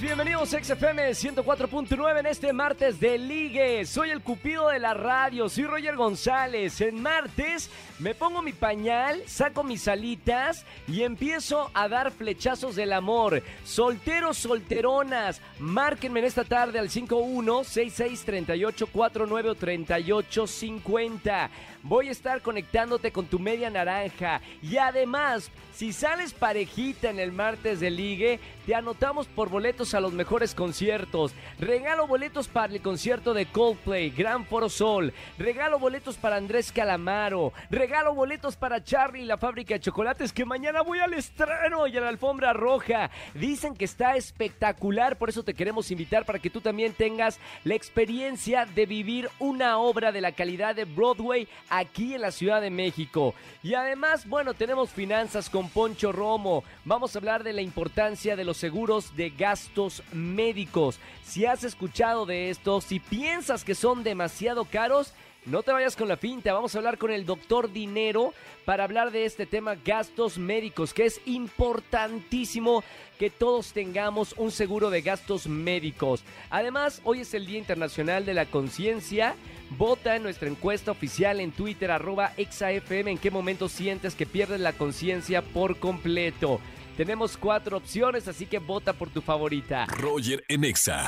tardes, bienvenidos a XFM 104.9 en este martes de Ligue. Soy el cupido de la radio, soy Roger González. En martes me pongo mi pañal, saco mis alitas y empiezo a dar flechazos del amor. Solteros, solteronas, márquenme en esta tarde al 51 66 38 49 38 50. Voy a estar conectándote con tu media naranja. Y además, si sales parejita en el martes de ligue, te anotamos por boletos a los mejores conciertos. Regalo boletos para el concierto de Coldplay, Gran Foro Sol. Regalo boletos para Andrés Calamaro. Regalo boletos para Charlie la fábrica de chocolates que mañana voy al estreno y a la alfombra roja. Dicen que está espectacular, por eso te queremos invitar para que tú también tengas la experiencia de vivir una obra de la calidad de Broadway aquí en la Ciudad de México. Y además, bueno, tenemos finanzas con Poncho Romo. Vamos a hablar de la importancia de los seguros de gastos médicos. Si has escuchado de esto, si piensas que son demasiado caros, no te vayas con la finta, vamos a hablar con el doctor Dinero para hablar de este tema gastos médicos, que es importantísimo que todos tengamos un seguro de gastos médicos. Además, hoy es el Día Internacional de la Conciencia. Vota en nuestra encuesta oficial en Twitter, arroba exafm, en qué momento sientes que pierdes la conciencia por completo. Tenemos cuatro opciones, así que vota por tu favorita. Roger en Exa.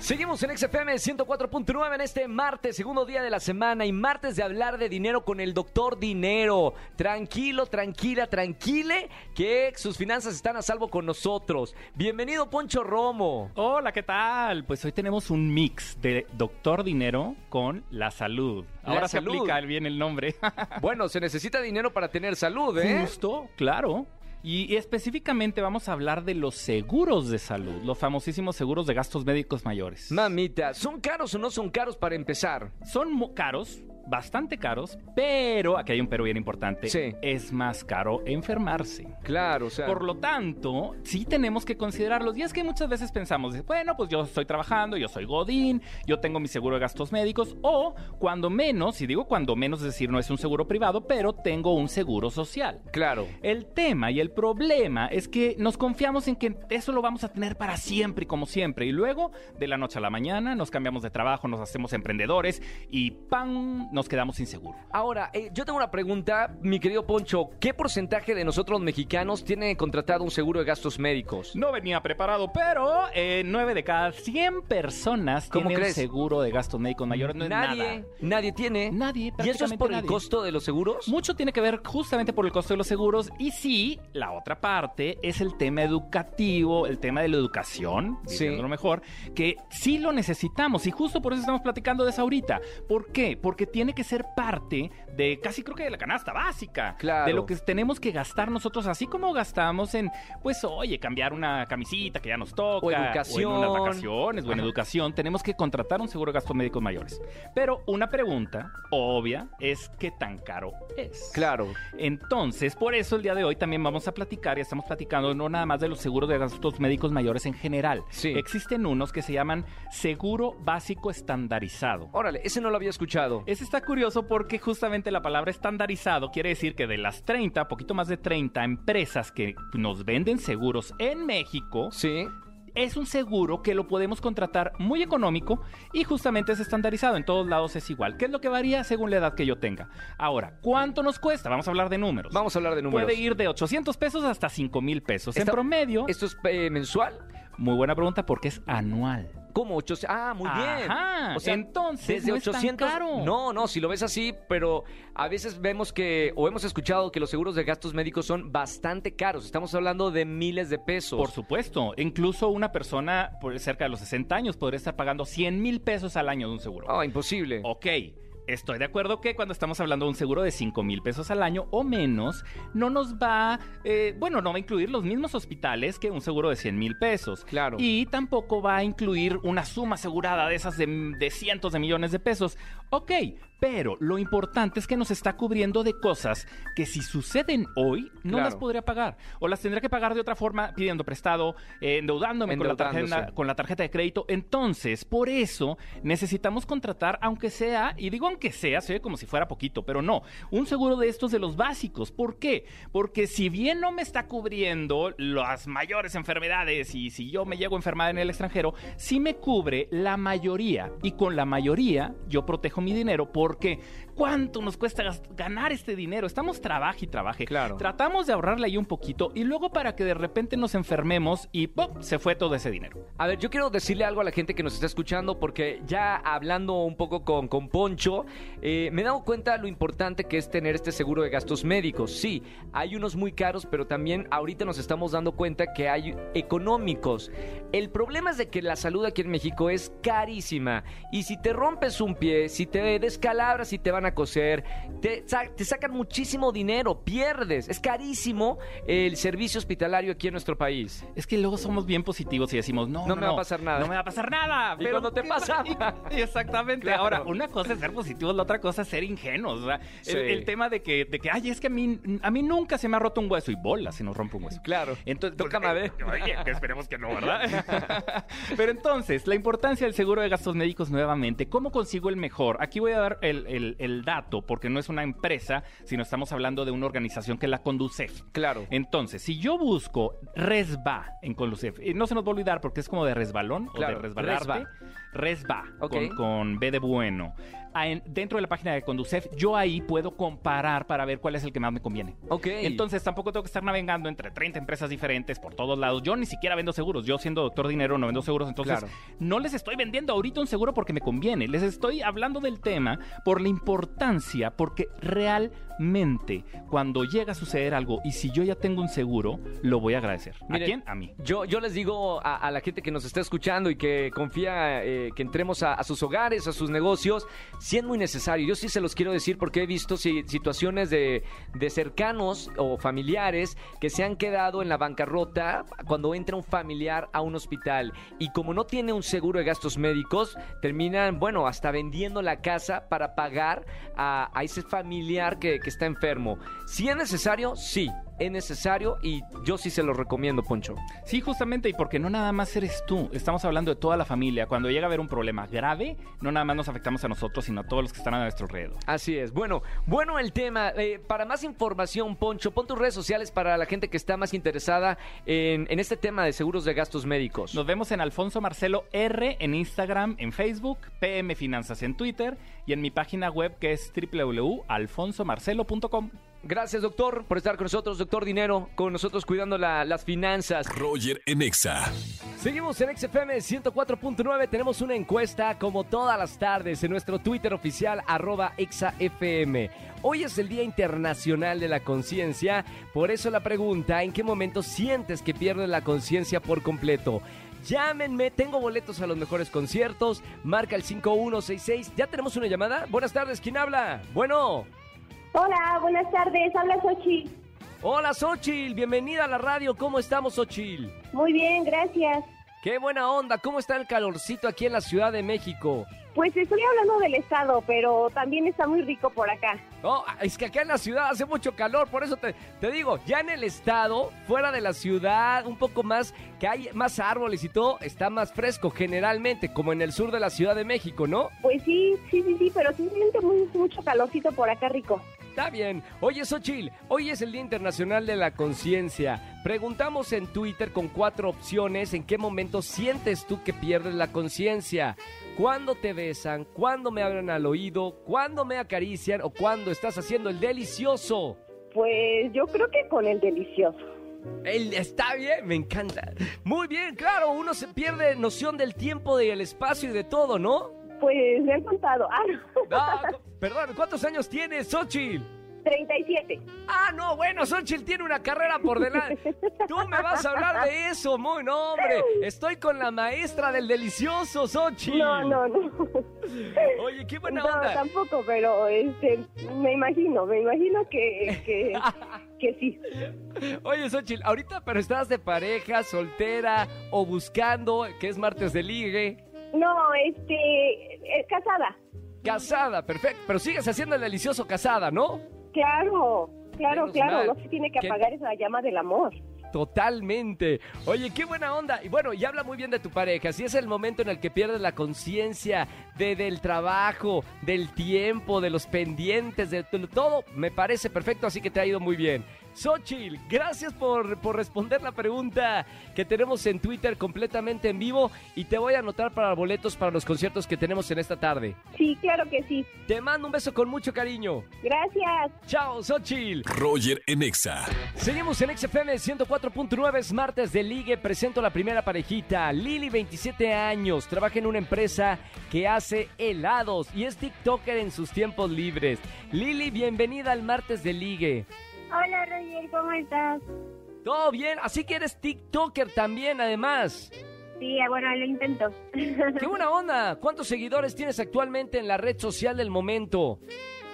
Seguimos en XFM 104.9 en este martes, segundo día de la semana y martes de hablar de dinero con el doctor Dinero. Tranquilo, tranquila, tranquile, que sus finanzas están a salvo con nosotros. Bienvenido Poncho Romo. Hola, ¿qué tal? Pues hoy tenemos un mix de doctor dinero con la salud. La Ahora salud. se aplica bien el nombre. Bueno, se necesita dinero para tener salud, ¿eh? Justo, claro. Y, específicamente vamos a hablar de los seguros de salud, los famosísimos seguros de gastos médicos mayores. Mamita, ¿son caros o no son caros para empezar? Son caros, bastante caros, pero, aquí hay un pero bien importante, Sí. es más caro enfermarse. Claro, o sea. Por lo tanto, sí tenemos que considerarlos. Y es que muchas veces pensamos, bueno, pues yo estoy trabajando, yo soy Godín, yo tengo mi seguro de gastos médicos, o cuando menos, y digo cuando menos, es decir, no es un seguro privado, pero tengo un seguro social. Claro. El tema y el problema es que nos confiamos en que eso lo vamos a tener para siempre y como siempre. Y luego, de la noche a la mañana, nos cambiamos de trabajo, nos hacemos emprendedores y ¡pam! Nos quedamos sin seguro. Ahora, eh, yo tengo una pregunta, mi querido Poncho. ¿Qué porcentaje de nosotros los mexicanos tiene contratado un seguro de gastos médicos? No venía preparado, pero eh, 9 de cada 100 personas ¿Cómo tienen crees? seguro de gastos médicos mayores. No es nadie, nada. nadie tiene. Nadie, ¿Y eso es por el costo de los seguros? Mucho tiene que ver justamente por el costo de los seguros y sí, la otra parte es el tema educativo, el tema de la educación, Sí. diciéndolo mejor, que sí lo necesitamos y justo por eso estamos platicando de eso ahorita. ¿Por qué? Porque tiene que ser parte de casi creo que de la canasta básica, Claro. de lo que tenemos que gastar nosotros, así como gastamos en, pues oye, cambiar una camisita que ya nos toca, O en educación. unas vacaciones, o en educación, tenemos que contratar un seguro de gastos médicos mayores. Pero una pregunta obvia es qué tan caro es. Claro. Entonces, por eso el día de hoy también vamos a platicar y estamos platicando no nada más de los seguros de gastos médicos mayores en general. Sí. Existen unos que se llaman seguro básico estandarizado. Órale, ese no lo había escuchado. Ese está curioso porque justamente la palabra estandarizado quiere decir que de las 30, poquito más de 30 empresas que nos venden seguros en México, Sí. es un seguro que lo podemos contratar muy económico y justamente es estandarizado. En todos lados es igual. ¿Qué es lo que varía según la edad que yo tenga? Ahora, ¿cuánto nos cuesta? Vamos a hablar de números. Vamos a hablar de números. Puede ir de 800 pesos hasta 5 mil pesos. En promedio, ¿Esto es eh, mensual? muy buena pregunta porque es anual. ¿Cómo? 800? Ah, muy bien. Ajá, O sea, entonces desde no es tan 800. caro. No, no, si lo ves así, pero a veces vemos que, o hemos escuchado que los seguros de gastos médicos son bastante caros. Estamos hablando de miles de pesos. Por supuesto, incluso una persona por cerca de los 60 años podría estar pagando 100 mil pesos al año de un seguro. Ah, imposible. Ok, estoy de acuerdo que cuando estamos hablando de un seguro de 5 mil pesos al año o menos, no nos va, eh, bueno, no va a incluir los mismos hospitales que un seguro de 100 mil pesos. Claro. Y tampoco va a incluir una suma asegurada de esas de, de cientos de millones de pesos. Ok, Pero lo importante es que nos está cubriendo de cosas que si suceden hoy, no Claro. las podría pagar. O las tendría que pagar de otra forma, pidiendo prestado, eh, endeudándome con la, tarjeta, Endeudándose. con la tarjeta de crédito. Entonces, por eso necesitamos contratar, aunque sea, y digo aunque sea, se ve como si fuera poquito, pero no, un seguro de estos de los básicos. ¿Por qué? Porque si bien no me está cubriendo las mayores enfermedades y si yo me llego a enfermar en el extranjero, sí me cubre la mayoría. Y con la mayoría yo protejo mi dinero porque ¿cuánto nos cuesta ganar este dinero? Estamos trabaje y trabaje. Claro. Tratamos de ahorrarle ahí un poquito y luego para que de repente nos enfermemos y ¡pum! se fue todo ese dinero. A ver, yo quiero decirle algo a la gente que nos está escuchando porque ya hablando un poco con, con Poncho, eh, me he dado cuenta lo importante que es tener este seguro de gastos médicos. Sí, hay unos muy caros, pero también ahorita nos estamos dando cuenta que hay económicos. El problema es de que la salud aquí en México es carísima y si te rompes un pie, si te descalabras y te van a coser, te, te sacan muchísimo dinero, pierdes. Es carísimo el servicio hospitalario aquí en nuestro país. Es que luego somos bien positivos y decimos, no, No me va a pasar nada. No me va a pasar nada. Y cuando te ¿qué pasa? pa- y- Exactamente. Claro. Ahora, una cosa es ser positivos, la otra cosa es ser ingenuos. o sea, Sí. el, el tema de que, de que, ay, es que a mí, a mí nunca se me ha roto un hueso y bola si nos rompe un hueso. Claro. Entonces, Tócame a ver. Oye, que esperemos que no, ¿verdad? Pero entonces, la importancia del seguro de gastos médicos nuevamente, ¿cómo consigo el mejor? Aquí voy a dar el, el- el dato, porque no es una empresa, sino estamos hablando de una organización que es la Conducef. Claro. Entonces, si yo busco Resba en Conducef, no se nos va a olvidar porque es como de resbalón Claro, o de resbalarte, Resba. Resba, con, con B de bueno. Ah, en- dentro de la página de Conducef, yo ahí puedo comparar para ver cuál es el que más me conviene. Ok. Entonces tampoco tengo que estar navegando entre 30 empresas diferentes por todos lados. Yo ni siquiera vendo seguros. Yo siendo doctor dinero no vendo seguros. Entonces Claro. no les estoy vendiendo ahorita un seguro porque me conviene. Les estoy hablando del tema por la importancia, porque realmente cuando llega a suceder algo y si yo ya tengo un seguro, lo voy a agradecer. ¿A quién? A mí. Yo, yo les digo a, a la gente que nos está escuchando y que confía eh, que entremos a, a sus hogares, a sus negocios, si es muy necesario. Yo sí se los quiero decir porque he visto si- situaciones de, de cercanos o familiares que se han quedado en la bancarrota cuando entra un familiar a un hospital y como no tiene un seguro de gastos médicos, terminan, bueno, hasta vendiendo la casa para pagar a, a ese familiar que, que está enfermo. Si es necesario, sí, es necesario y yo sí se lo recomiendo, Poncho. Sí, justamente, y porque no nada más eres tú, estamos hablando de toda la familia. Cuando llega a haber un problema grave, no nada más nos afectamos a nosotros, sino a todos los que están a nuestro alrededor. Así es. Bueno, bueno el tema. Eh, para más información, Poncho, pon tus redes sociales para la gente que está más interesada en, en este tema de seguros de gastos médicos. Nos vemos en Alfonso Marcelo R en Instagram, en Facebook, PM Finanzas en Twitter y en mi página web que es www.alfonsomarcelo.com. Gracias, doctor, por estar con nosotros, doctor Dinero, con nosotros cuidando la- las finanzas. Roger en Exa. Seguimos en XFM 104.9. Tenemos una encuesta como todas las tardes en nuestro Twitter oficial, arroba ExaFM. Hoy es el Día Internacional de la Conciencia. Por eso la pregunta, ¿en qué momento sientes que pierdes la conciencia por completo? Llámenme, tengo boletos a los mejores conciertos. Marca el 5166. ¿Ya tenemos una llamada? Buenas tardes, ¿quién habla? Bueno. Hola, buenas tardes. Habla Sochi. Hola, Xochil. Bienvenida a la radio. ¿Cómo estamos, Xochil? Muy bien, gracias. Qué buena onda. ¿Cómo está el calorcito aquí en la Ciudad de México? Pues estoy hablando del estado, pero también está muy rico por acá. Oh, es que acá en la ciudad hace mucho calor, por eso te, te digo, ya en el estado, fuera de la ciudad, un poco más, que hay más árboles y todo, está más fresco generalmente, como en el sur de la Ciudad de México, ¿no? Pues sí, sí, sí, sí, pero sí siente muy, mucho calorcito por acá rico. Está bien. Oye, Xochil, hoy es el Día Internacional de la Conciencia. Preguntamos en Twitter con cuatro opciones en qué momento sientes tú que pierdes la conciencia. ¿Cuándo te besan? ¿Cuándo me hablan al oído? ¿Cuándo me acarician? ¿O cuándo estás haciendo el delicioso? Pues yo creo que con el delicioso. El, está bien, me encanta. Muy bien, claro, uno se pierde noción del tiempo, del espacio y de todo, ¿no? Pues me han contado. Ah, no. Ah, perdón, ¿cuántos años tienes, Xochitl? 37. Ah, no, bueno, Xochitl tiene una carrera por delante. Tú me vas a hablar de eso, muy no, hombre. Estoy con la maestra del delicioso, Xochitl. No, no, no. Oye, qué buena No, onda. tampoco, pero este, me imagino, me imagino que, que, que sí. Oye, Xochitl, ahorita, pero estás de pareja, soltera o buscando, que es martes de ligue. No, este, eh, casada. Casada, perfecto. Pero sigues haciendo el delicioso casada, ¿no? Claro, claro, Menos claro. mal No se tiene que que- apagar esa llama del amor. Totalmente. Oye, qué buena onda. Y bueno, y habla muy bien de tu pareja. Si es el momento en el que pierdes la conciencia de, del trabajo, del tiempo, de los pendientes, de t- todo, me parece perfecto, así que te ha ido muy bien. Xochitl, gracias por, por responder la pregunta que tenemos en Twitter completamente en vivo y te voy a anotar para boletos para los conciertos que tenemos en esta tarde. Sí, claro que sí. Te mando un beso con mucho cariño. Gracias. Chao, Xochitl. Roger en Exa. Seguimos en XFM 104.9, es martes de Ligue. Presento la primera parejita. Lili, 27 años, trabaja en una empresa que hace helados y es TikToker en sus tiempos libres. Lili, bienvenida al martes de Ligue. Hola Roger, ¿cómo estás? ¿Todo bien? Así que eres TikToker también, además. Sí, bueno, lo intento. ¡Qué buena onda! ¿Cuántos seguidores tienes actualmente en la red social del momento?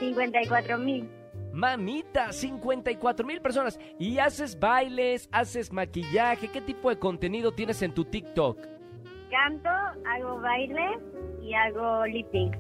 54 mil. Mamita, 54 mil personas. ¿Y haces bailes, haces maquillaje? ¿Qué tipo de contenido tienes en tu TikTok? Canto, hago baile y hago lip sync.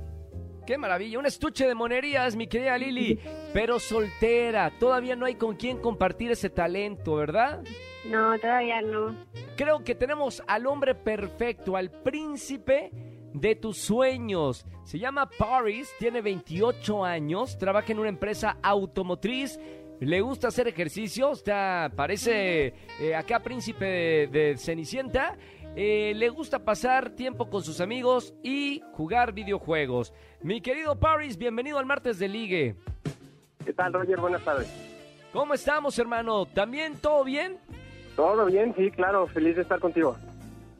¡Qué maravilla! Un estuche de monerías, mi querida Lili. Pero soltera, todavía no hay con quién compartir ese talento, ¿verdad? No, todavía no. Creo que tenemos al hombre perfecto, al príncipe de tus sueños. Se llama Paris, tiene 28 años, trabaja en una empresa automotriz. Le gusta hacer ejercicio, está, parece eh, acá príncipe de, de Cenicienta. Eh, le gusta pasar tiempo con sus amigos y jugar videojuegos. Mi querido Paris, bienvenido al martes de Ligue. ¿Qué tal, Roger? Buenas tardes. ¿Cómo estamos, hermano? ¿También todo bien? ¿Todo bien? Sí, claro. Feliz de estar contigo.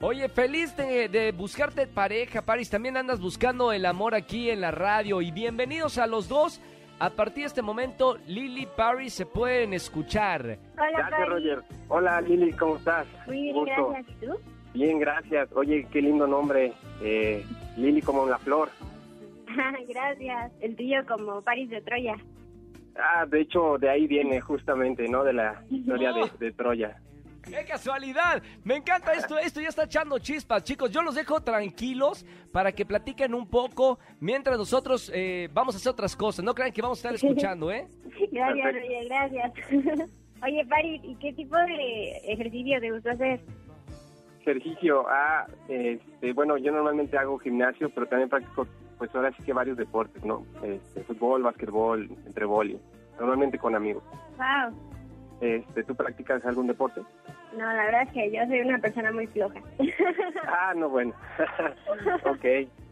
Oye, feliz de, de buscarte pareja, Paris. También andas buscando el amor aquí en la radio. Y bienvenidos a los dos. A partir de este momento, Lily Paris se pueden escuchar. Hola, Gracias. Roger. Hola, Lili. ¿Cómo estás? Muy bien, gracias. ¿Y tú? Bien, gracias. Oye, qué lindo nombre. Eh, Lili como la flor. gracias. El tuyo como París de Troya. Ah, de hecho, de ahí viene justamente, ¿no? De la historia de, de Troya. ¡Qué casualidad! Me encanta esto, esto ya está echando chispas, chicos. Yo los dejo tranquilos para que platiquen un poco mientras nosotros eh, vamos a hacer otras cosas. No crean que vamos a estar escuchando, ¿eh? Gracias, Perfecto. Roger, gracias. Oye, París, ¿y qué tipo de ejercicio te gusta hacer? Ejercicio. Ah, este, bueno, yo normalmente hago gimnasio, pero también practico, pues ahora sí que varios deportes, ¿no? Este, fútbol, básquetbol, entre boli. Normalmente con amigos. Wow. Este, ¿Tú practicas algún deporte? No, la verdad es que yo soy una persona muy floja. Ah, no, bueno. ok.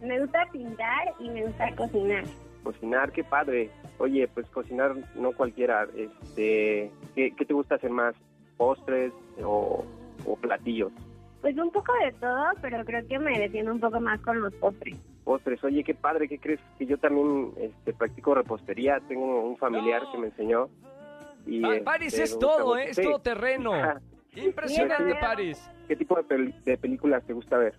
me gusta pintar y me gusta cocinar. Cocinar, qué padre. Oye, pues cocinar no cualquiera. Este, ¿qué, qué te gusta hacer más? ¿Postres o, o platillos? Pues un poco de todo, pero creo que me defiendo un poco más con los postres. Postres. Oye, qué padre. ¿Qué crees? Que yo también este, practico repostería. Tengo un familiar No. que me enseñó. Y, Pa- este, Paris es todo. ¿eh? Es Sí. todo terreno. Impresionante, Sí. Paris. ¿Qué tipo de, pel- de películas te gusta ver?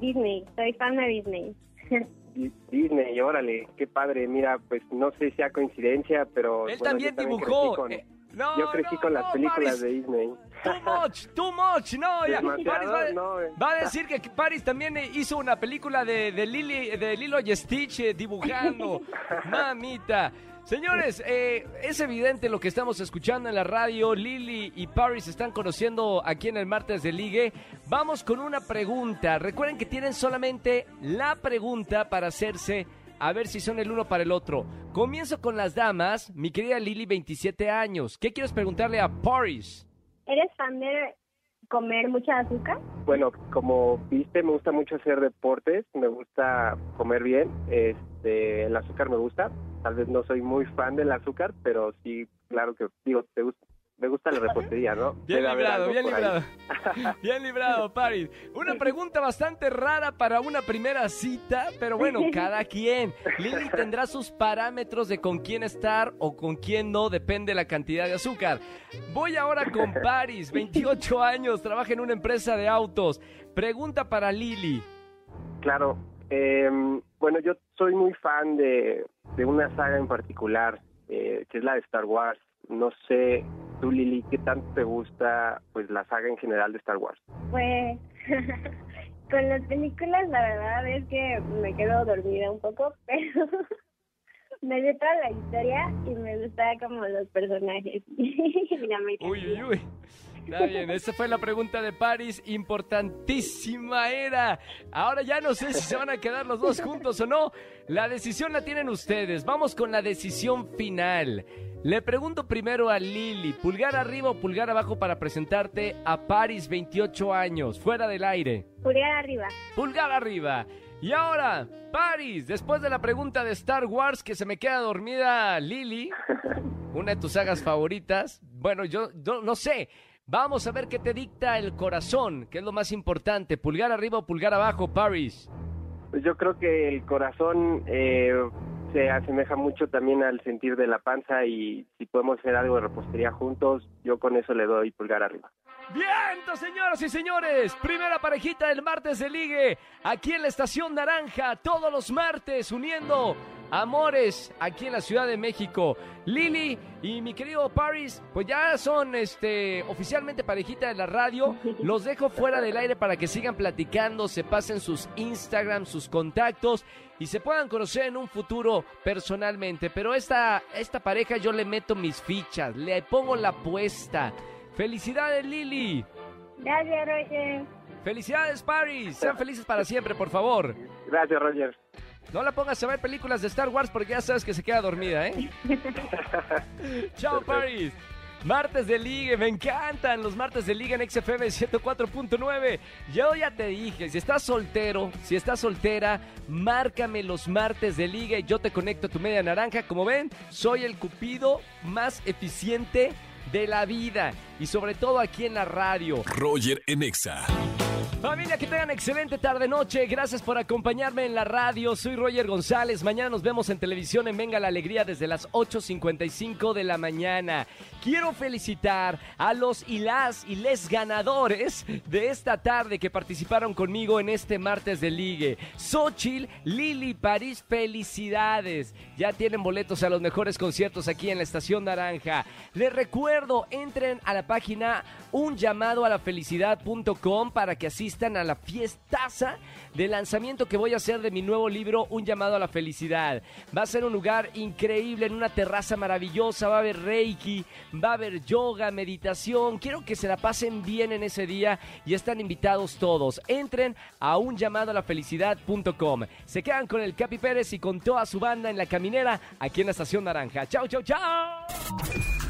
Disney, soy fan de Disney. Di- Disney, órale, qué padre. Mira, pues no sé si sea coincidencia, pero... Él bueno, también dibujó. con- Eh, no, yo crecí no, con las no, películas Paris. de Disney. Too much, too much. No, ya. Paris va, eh. va a decir que Paris también hizo una película de, de, Lili, de Lilo y Stitch eh, dibujando. Mamita. Señores, eh, es evidente lo que estamos escuchando en la radio. Lili y Paris se están conociendo aquí en el martes de Ligue. Vamos con una pregunta. Recuerden que tienen solamente la pregunta para hacerse a ver si son el uno para el otro. Comienzo con las damas. Mi querida Lili, 27 años. ¿Qué quieres preguntarle a Paris? ¿Eres fan de comer mucha azúcar? Bueno, como viste, me gusta mucho hacer deportes, me gusta comer bien, este, el azúcar me gusta, tal vez no soy muy fan del azúcar, pero sí, claro que, digo, te gusta, me gusta la repostería, ¿no? Bien Debe librado, bien librado. Bien librado, Paris. Una pregunta bastante rara para una primera cita, pero bueno, cada quien. Lili tendrá sus parámetros de con quién estar o con quién no, depende la cantidad de azúcar. Voy ahora con Paris, 28 años, trabaja en una empresa de autos. Pregunta para Lili. Claro, eh, bueno, yo soy muy fan de, de una saga en particular, eh, que es la de Star Wars. No sé, tú Lili, ¿qué tanto te gusta pues la saga en general de Star Wars? Pues Con las películas, la verdad es que me quedo dormida un poco, pero me gusta la historia y me gusta como los personajes. La. Uy, uy, uy. Está bien, esa fue la pregunta de Paris, importantísima era. Ahora ya no sé si se van a quedar los dos juntos o no. La decisión la tienen ustedes. Vamos con la decisión final. Le pregunto primero a Lili, pulgar arriba o pulgar abajo para presentarte a Paris, 28 años, fuera del aire. Pulgar arriba. Pulgar arriba. Y ahora, Paris, después de la pregunta de Star Wars que se me queda dormida Lili, una de tus sagas favoritas. Bueno, yo, yo no sé. Vamos a ver qué te dicta el corazón, que es lo más importante. Pulgar arriba o pulgar abajo, Paris. Pues yo creo que el corazón eh, se asemeja mucho también al sentir de la panza y si podemos hacer algo de repostería juntos, yo con eso le doy pulgar arriba. Viento, señoras y señores. Primera parejita del martes de ligue. Aquí en la Estación Naranja, todos los martes, uniendo amores aquí en la Ciudad de México. Lili y mi querido Paris, pues ya son este oficialmente parejita de la radio. Los dejo fuera del aire para que sigan platicando, se pasen sus Instagram, sus contactos y se puedan conocer en un futuro personalmente. Pero esta, esta pareja yo le meto mis fichas, le pongo la apuesta. Felicidades, Lili. Gracias, Roger. Felicidades, Paris. Sean felices para siempre, por favor. Gracias, Roger. No la pongas a ver películas de Star Wars porque ya sabes que se queda dormida, ¿eh? Chao, Paris. Martes de Ligue, me encantan los martes de Liga en XFM 104.9. Yo ya te dije, si estás soltero, si estás soltera, márcame los martes de Liga y yo te conecto a tu media naranja. Como ven, soy el cupido más eficiente de la vida y sobre todo aquí en la radio. Roger en Exa. Familia, que tengan excelente tarde-noche. Gracias por acompañarme en la radio. Soy Roger González. Mañana nos vemos en televisión en Venga la Alegría desde las 8.55 de la mañana. Quiero felicitar a los y las y les ganadores de esta tarde que participaron conmigo en este martes de ligue. Xochil, Lili, París, felicidades. Ya tienen boletos a los mejores conciertos aquí en la Estación Naranja. Les recuerdo, entren a la página unllamadoalafelicidad.com para que asistan a la fiestaza de lanzamiento que voy a hacer de mi nuevo libro Un llamado a la felicidad. Va a ser un lugar increíble en una terraza maravillosa, va a haber reiki, va a haber yoga, meditación. Quiero que se la pasen bien en ese día y están invitados todos. Entren a unllamadoalafelicidad.com. Se quedan con el Capi Pérez y con toda su banda en la caminera aquí en la Estación Naranja. Chao, chao, chao.